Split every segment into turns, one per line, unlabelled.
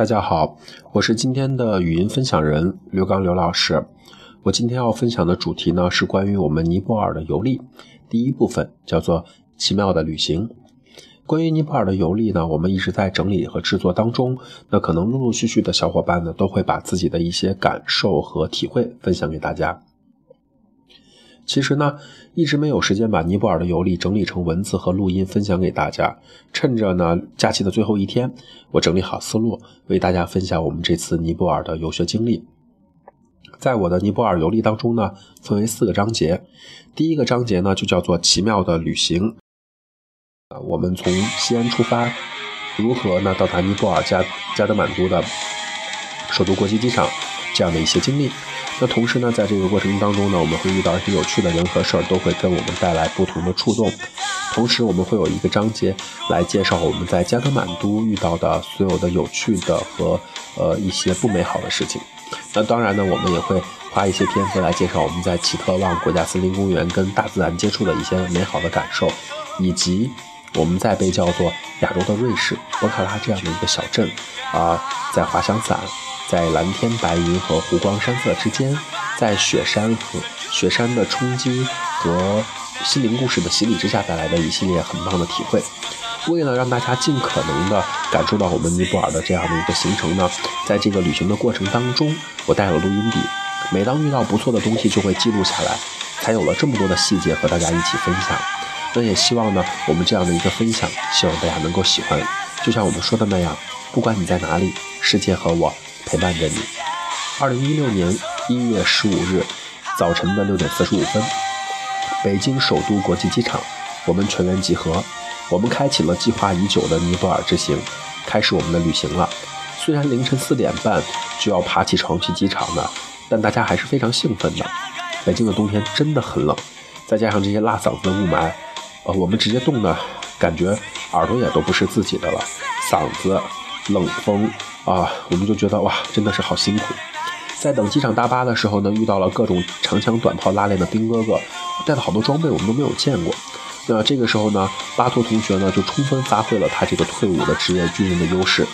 大家好，我是今天的语音分享人刘刚刘老师。我今天要分享的主题呢是关于我们尼泊尔的游历。第一部分叫做奇妙的旅行。关于尼泊尔的游历呢，我们一直在整理和制作当中。那可能陆陆续续的小伙伴呢，都会把自己的一些感受和体会分享给大家。其实呢，一直没有时间把尼泊尔的游历整理成文字和录音分享给大家。趁着呢假期的最后一天，我整理好思路，为大家分享我们这次尼泊尔的游学经历。在我的尼泊尔游历当中呢，分为四个章节。第一个章节呢，就叫做奇妙的旅行。啊，我们从西安出发，如何呢到达尼泊尔加加德满都的首都国际机场，这样的一些经历。那同时呢，在这个过程当中呢，我们会遇到一些有趣的人和事儿，都会跟我们带来不同的触动。同时，我们会有一个章节来介绍我们在加德满都遇到的所有的有趣的和呃一些不美好的事情。那当然呢，我们也会花一些篇幅来介绍我们在奇特旺国家森林公园跟大自然接触的一些美好的感受，以及我们在被叫做亚洲的瑞士博卡拉这样的一个小镇啊，在滑翔伞。在蓝天白云和湖光山色之间，在雪山和雪山的冲击和心灵故事的洗礼之下带来的一系列很棒的体会。为了让大家尽可能的感受到我们尼泊尔的这样的一个行程呢，在这个旅行的过程当中，我带了录音笔，每当遇到不错的东西就会记录下来，才有了这么多的细节和大家一起分享。那也希望呢，我们这样的一个分享，希望大家能够喜欢。就像我们说的那样，不管你在哪里，世界和我。陪伴着你。二零一六年一月十五日早晨的六点四十五分，北京首都国际机场，我们全员集合，我们开启了计划已久的尼泊尔之行，开始我们的旅行了。虽然凌晨四点半就要爬起床去机场呢，但大家还是非常兴奋的。北京的冬天真的很冷，再加上这些辣嗓子的雾霾，呃，我们直接冻的感觉耳朵也都不是自己的了，嗓子冷风。啊，我们就觉得哇，真的是好辛苦。在等机场大巴的时候呢，遇到了各种长枪短炮拉练的兵哥哥，带了好多装备，我们都没有见过。那这个时候呢，巴图同学呢就充分发挥了他这个退伍的职业军人的优势，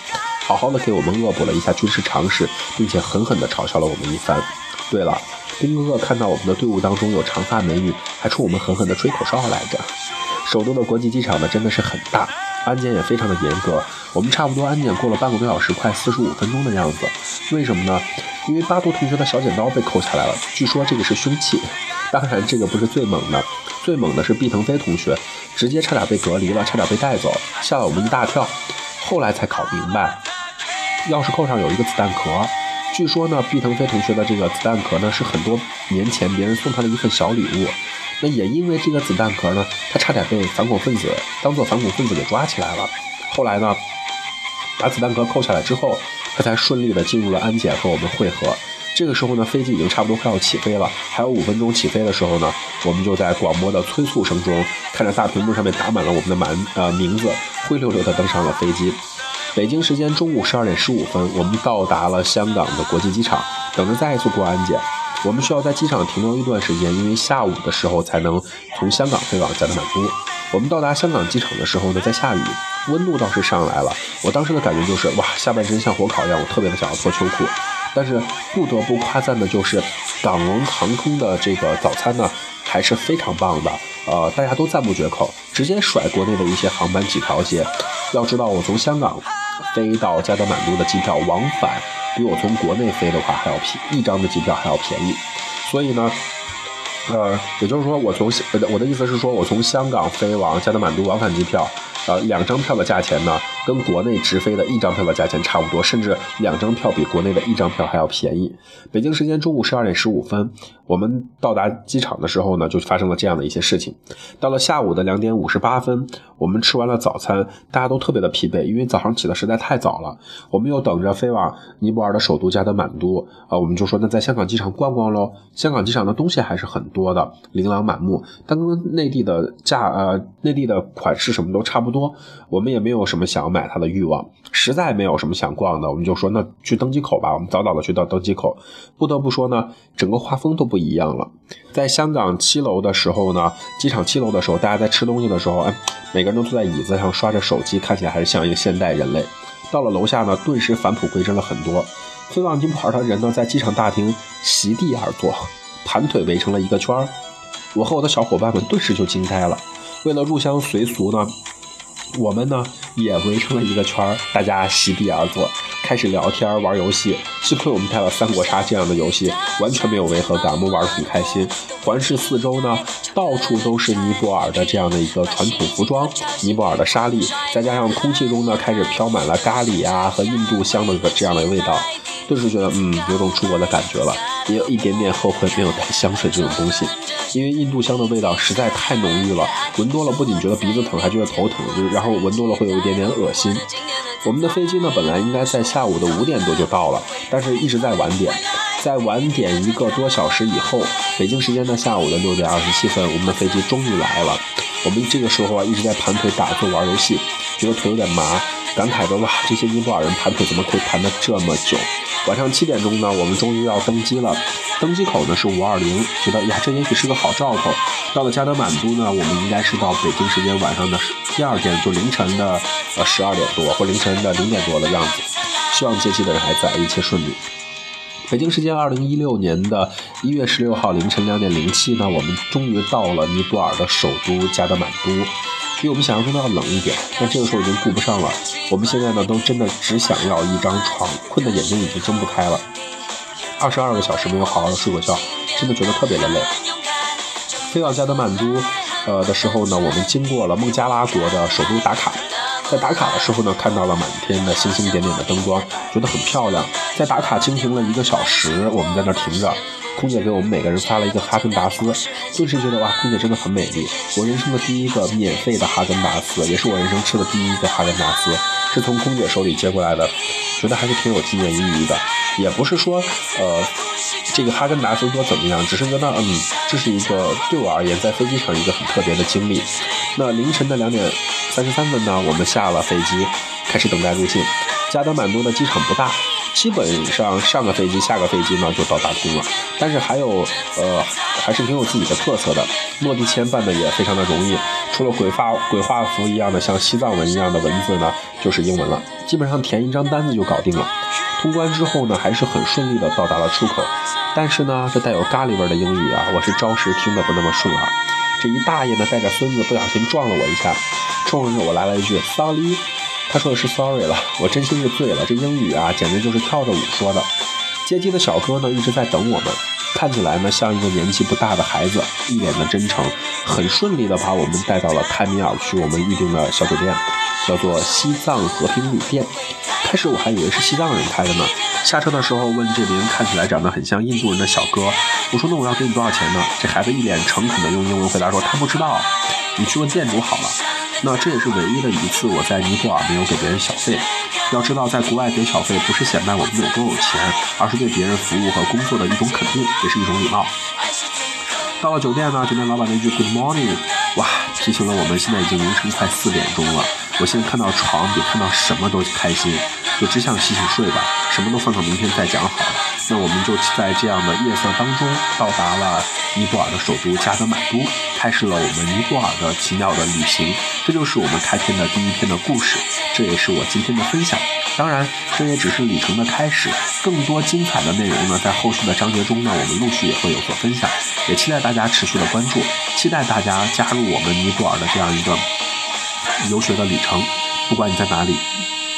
好好的给我们恶补了一下军事常识，并且狠狠地嘲笑了我们一番。对了，兵哥哥看到我们的队伍当中有长发美女，还冲我们狠狠地吹口哨来着。首都的国际机场呢，真的是很大。安检也非常的严格，我们差不多安检过了半个多小时，快四十五分钟的样子。为什么呢？因为巴图同学的小剪刀被扣下来了，据说这个是凶器。当然，这个不是最猛的，最猛的是毕腾飞同学，直接差点被隔离了，差点被带走，吓了我们一大跳。后来才搞明白，钥匙扣上有一个子弹壳。据说呢，毕腾飞同学的这个子弹壳呢，是很多年前别人送他的一份小礼物。那也因为这个子弹壳呢，他差点被反恐分子当做反恐分子给抓起来了。后来呢，把子弹壳扣下来之后，他才顺利的进入了安检和我们会合。这个时候呢，飞机已经差不多快要起飞了，还有五分钟起飞的时候呢，我们就在广播的催促声中，看着大屏幕上面打满了我们的满呃名字，灰溜溜的登上了飞机。北京时间中午十二点十五分，我们到达了香港的国际机场，等着再一次过安检。我们需要在机场停留一段时间，因为下午的时候才能从香港飞往加德满都。我们到达香港机场的时候呢，在下雨，温度倒是上来了。我当时的感觉就是，哇，下半身像火烤一样，我特别的想要脱秋裤。但是不得不夸赞的就是，港龙航空的这个早餐呢，还是非常棒的。呃，大家都赞不绝口，直接甩国内的一些航班几条街。要知道，我从香港飞到加德满都的机票往返。比我从国内飞的话还要便一张的机票还要便宜，所以呢，呃，也就是说，我从我的意思是说，我从香港飞往加德满都往返机票。呃，两张票的价钱呢，跟国内直飞的一张票的价钱差不多，甚至两张票比国内的一张票还要便宜。北京时间中午十二点十五分，我们到达机场的时候呢，就发生了这样的一些事情。到了下午的两点五十八分，我们吃完了早餐，大家都特别的疲惫，因为早上起的实在太早了。我们又等着飞往尼泊尔的首都加德满都，啊，我们就说那在香港机场逛逛喽。香港机场的东西还是很多的，琳琅满目，但跟内地的价呃内地的款式什么都差不多。多，我们也没有什么想买它的欲望，实在没有什么想逛的，我们就说那去登机口吧。我们早早的去到登机口，不得不说呢，整个画风都不一样了。在香港七楼的时候呢，机场七楼的时候，大家在吃东西的时候，哎，每个人都坐在椅子上刷着手机，看起来还是像一个现代人类。到了楼下呢，顿时返璞归真了很多。飞往尼泊尔的人呢，在机场大厅席地而坐，盘腿围成了一个圈儿。我和我的小伙伴们顿时就惊呆了。为了入乡随俗呢，我们呢也围成了一个圈儿，大家席地而坐，开始聊天玩游戏。幸亏我们带了三国杀这样的游戏，完全没有违和感，我们玩得很开心。环视四周呢，到处都是尼泊尔的这样的一个传统服装，尼泊尔的沙粒，再加上空气中呢开始飘满了咖喱啊和印度香的这样的味道。顿时觉得，嗯，有种出国的感觉了，也有一点点后悔没有带香水这种东西，因为印度香的味道实在太浓郁了，闻多了不仅觉得鼻子疼，还觉得头疼，就然后闻多了会有一点点恶心。我们的飞机呢，本来应该在下午的五点多就到了，但是一直在晚点，在晚点一个多小时以后，北京时间的下午的六点二十七分，我们的飞机终于来了。我们这个时候啊，一直在盘腿打坐玩游戏，觉得腿有点麻，感慨着哇，这些尼泊尔人盘腿怎么可以盘得这么久？晚上七点钟呢，我们终于要登机了。登机口呢是五二零，觉得呀，这也许是个好兆头。到了加德满都呢，我们应该是到北京时间晚上的第二天，就凌晨的呃十二点多或凌晨的零点多的样子。希望接机的人还在，一切顺利。北京时间二零一六年的一月十六号凌晨两点零七呢，我们终于到了尼泊尔的首都加德满都。比我们想象中的要冷一点，但这个时候已经顾不上了。我们现在呢，都真的只想要一张床，困的眼睛已经睁不开了。二十二个小时没有好好的睡过觉，真的觉得特别的累。飞到加德满都，呃的时候呢，我们经过了孟加拉国的首都打卡。在打卡的时候呢，看到了满天的星星点点的灯光，觉得很漂亮。在打卡经停了一个小时，我们在那儿停着。空姐给我们每个人发了一个哈根达斯，顿时觉得哇，空姐真的很美丽。我人生的第一个免费的哈根达斯，也是我人生吃的第一个哈根达斯，是从空姐手里接过来的，觉得还是挺有纪念意义的。也不是说，呃，这个哈根达斯多怎么样，只是觉得，嗯，这是一个对我而言在飞机上一个很特别的经历。那凌晨的两点三十三分呢，我们下了飞机，开始等待入境。加德满都的机场不大。基本上上个飞机下个飞机呢就到达通了，但是还有呃还是挺有自己的特色的，落地签办的也非常的容易，除了鬼画鬼画符一样的像西藏文一样的文字呢，就是英文了，基本上填一张单子就搞定了。通关之后呢，还是很顺利的到达了出口，但是呢，这带有咖喱味的英语啊，我是着实听得不那么顺耳。这一大爷呢带着孙子不小心撞了我一下，冲着我来了一句 sorry。他说的是 sorry 了，我真心是醉了。这英语啊，简直就是跳着舞说的。接机的小哥呢，一直在等我们，看起来呢像一个年纪不大的孩子，一脸的真诚，很顺利的把我们带到了泰米尔区我们预定的小酒店，叫做西藏和平旅店。开始我还以为是西藏人开的呢。下车的时候问这名看起来长得很像印度人的小哥，我说那我要给你多少钱呢？这孩子一脸诚恳的用英文回答说他不知道，你去问店主好了。那这也是唯一的一次我在尼泊尔没有给别人小费。要知道，在国外给小费不是显摆我们有多有钱，而是对别人服务和工作的一种肯定，也是一种礼貌。到了酒店呢，酒店老板那句 Good morning，哇，提醒了我们现在已经凌晨快四点钟了。我现在看到床比看到什么都开心，就只想洗洗睡吧，什么都放到明天再讲好了。那我们就在这样的夜色当中到达了尼泊尔的首都加德满都，开始了我们尼泊尔的奇妙的旅行。这就是我们开篇的第一篇的故事，这也是我今天的分享。当然，这也只是旅程的开始，更多精彩的内容呢，在后续的章节中呢，我们陆续也会有所分享。也期待大家持续的关注，期待大家加入我们尼泊尔的这样一个游学的旅程。不管你在哪里，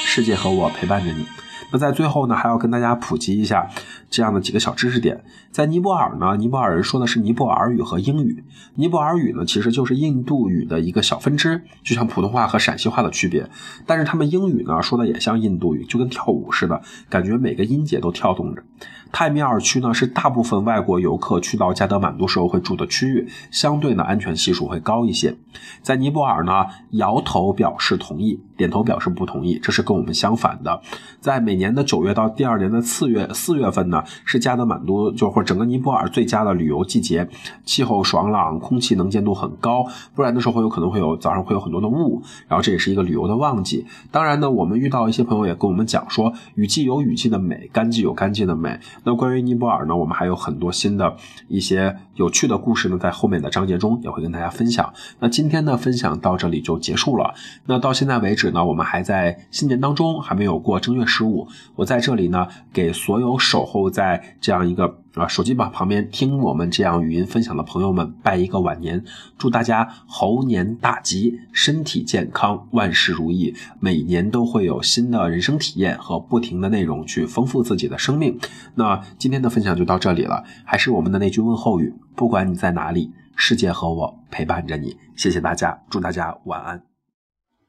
世界和我陪伴着你。那在最后呢，还要跟大家普及一下这样的几个小知识点。在尼泊尔呢，尼泊尔人说的是尼泊尔语和英语。尼泊尔语呢，其实就是印度语的一个小分支，就像普通话和陕西话的区别。但是他们英语呢，说的也像印度语，就跟跳舞似的，感觉每个音节都跳动着。泰米尔区呢，是大部分外国游客去到加德满都时候会住的区域，相对呢安全系数会高一些。在尼泊尔呢，摇头表示同意，点头表示不同意，这是跟我们相反的。在每年的九月到第二年的四月四月份呢，是加德满都就或者整个尼泊尔最佳的旅游季节，气候爽朗，空气能见度很高，不然的时候会有可能会有早上会有很多的雾，然后这也是一个旅游的旺季。当然呢，我们遇到一些朋友也跟我们讲说，雨季有雨季的美，干季有干季的美。那关于尼泊尔呢，我们还有很多新的一些有趣的故事呢，在后面的章节中也会跟大家分享。那今天的分享到这里就结束了。那到现在为止呢，我们还在新年当中，还没有过正月十五。我在这里呢，给所有守候在这样一个啊手机旁旁边听我们这样语音分享的朋友们拜一个晚年，祝大家猴年大吉，身体健康，万事如意，每年都会有新的人生体验和不停的内容去丰富自己的生命。那今天的分享就到这里了，还是我们的那句问候语：不管你在哪里，世界和我陪伴着你。谢谢大家，祝大家晚安。